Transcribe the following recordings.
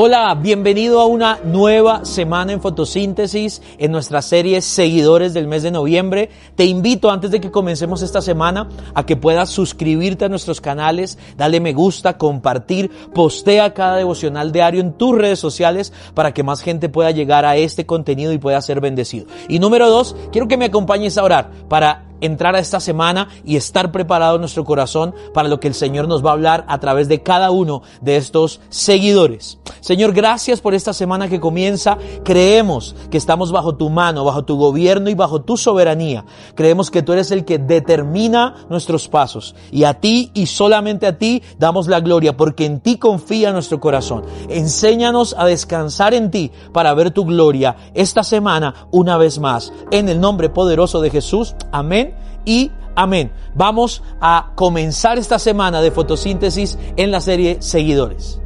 Hola, bienvenido a una nueva semana en fotosíntesis en nuestra serie Seguidores del mes de noviembre. Te invito antes de que comencemos esta semana a que puedas suscribirte a nuestros canales, dale me gusta, compartir, postea cada devocional diario en tus redes sociales para que más gente pueda llegar a este contenido y pueda ser bendecido. Y número dos, quiero que me acompañes a orar para entrar a esta semana y estar preparado nuestro corazón para lo que el Señor nos va a hablar a través de cada uno de estos seguidores. Señor, gracias por esta semana que comienza. Creemos que estamos bajo tu mano, bajo tu gobierno y bajo tu soberanía. Creemos que tú eres el que determina nuestros pasos y a ti y solamente a ti damos la gloria porque en ti confía nuestro corazón. Enséñanos a descansar en ti para ver tu gloria esta semana una vez más. En el nombre poderoso de Jesús. Amén y amén. Vamos a comenzar esta semana de fotosíntesis en la serie Seguidores.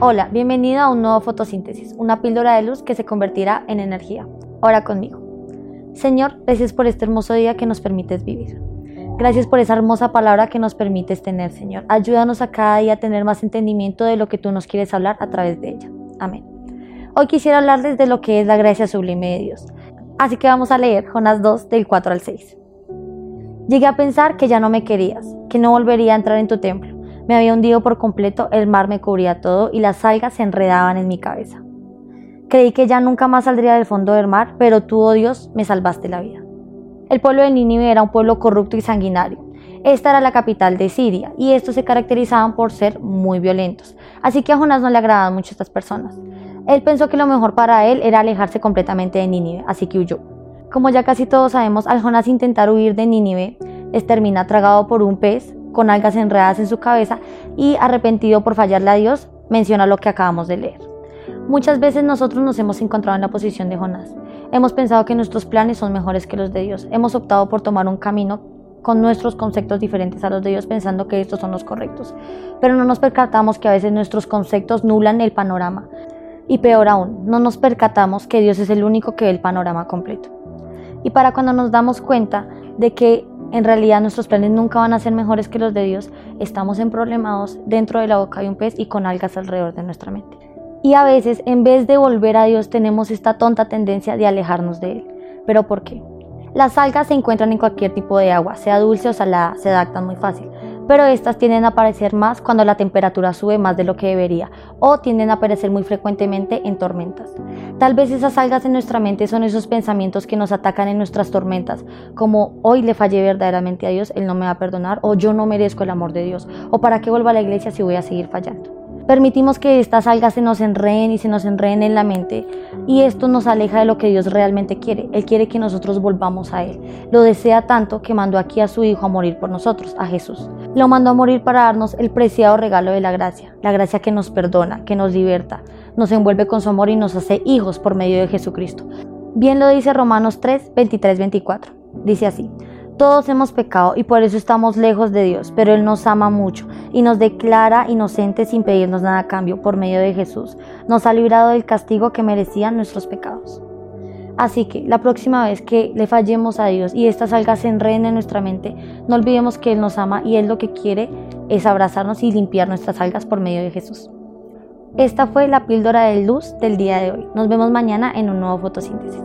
Hola, bienvenido a un nuevo fotosíntesis, una píldora de luz que se convertirá en energía. Ora conmigo. Señor, gracias por este hermoso día que nos permites vivir. Gracias por esa hermosa palabra que nos permites tener, Señor. Ayúdanos a cada día a tener más entendimiento de lo que tú nos quieres hablar a través de ella. Amén. Hoy quisiera hablarles de lo que es la gracia sublime de Dios. Así que vamos a leer Jonás 2 del 4 al 6. Llegué a pensar que ya no me querías, que no volvería a entrar en tu templo. Me había hundido por completo, el mar me cubría todo y las algas se enredaban en mi cabeza. Creí que ya nunca más saldría del fondo del mar, pero tú, oh Dios, me salvaste la vida. El pueblo de Nínive era un pueblo corrupto y sanguinario. Esta era la capital de Siria y estos se caracterizaban por ser muy violentos. Así que a Jonás no le agradaban mucho estas personas. Él pensó que lo mejor para él era alejarse completamente de Nínive, así que huyó. Como ya casi todos sabemos, al Jonás intentar huir de Nínive, les termina tragado por un pez con algas enredadas en su cabeza y arrepentido por fallarle a Dios, menciona lo que acabamos de leer. Muchas veces nosotros nos hemos encontrado en la posición de Jonás. Hemos pensado que nuestros planes son mejores que los de Dios. Hemos optado por tomar un camino con nuestros conceptos diferentes a los de Dios pensando que estos son los correctos. Pero no nos percatamos que a veces nuestros conceptos nublan el panorama. Y peor aún, no nos percatamos que Dios es el único que ve el panorama completo. Y para cuando nos damos cuenta de que en realidad nuestros planes nunca van a ser mejores que los de Dios, estamos en problemados dentro de la boca de un pez y con algas alrededor de nuestra mente. Y a veces, en vez de volver a Dios, tenemos esta tonta tendencia de alejarnos de Él. ¿Pero por qué? Las algas se encuentran en cualquier tipo de agua, sea dulce o salada, se adaptan muy fácil pero estas tienden a aparecer más cuando la temperatura sube más de lo que debería o tienden a aparecer muy frecuentemente en tormentas. Tal vez esas algas en nuestra mente son esos pensamientos que nos atacan en nuestras tormentas, como hoy le fallé verdaderamente a Dios, Él no me va a perdonar, o yo no merezco el amor de Dios, o para qué vuelvo a la iglesia si voy a seguir fallando. Permitimos que estas algas se nos enreden y se nos enreden en la mente y esto nos aleja de lo que Dios realmente quiere. Él quiere que nosotros volvamos a Él. Lo desea tanto que mandó aquí a su Hijo a morir por nosotros, a Jesús. Lo mandó a morir para darnos el preciado regalo de la gracia, la gracia que nos perdona, que nos liberta, nos envuelve con su amor y nos hace hijos por medio de Jesucristo. Bien lo dice Romanos 3, 23, 24. Dice así. Todos hemos pecado y por eso estamos lejos de Dios, pero Él nos ama mucho y nos declara inocentes sin pedirnos nada a cambio por medio de Jesús. Nos ha librado del castigo que merecían nuestros pecados. Así que la próxima vez que le fallemos a Dios y estas algas se enreden en nuestra mente, no olvidemos que Él nos ama y Él lo que quiere es abrazarnos y limpiar nuestras algas por medio de Jesús. Esta fue la píldora de luz del día de hoy. Nos vemos mañana en un nuevo fotosíntesis.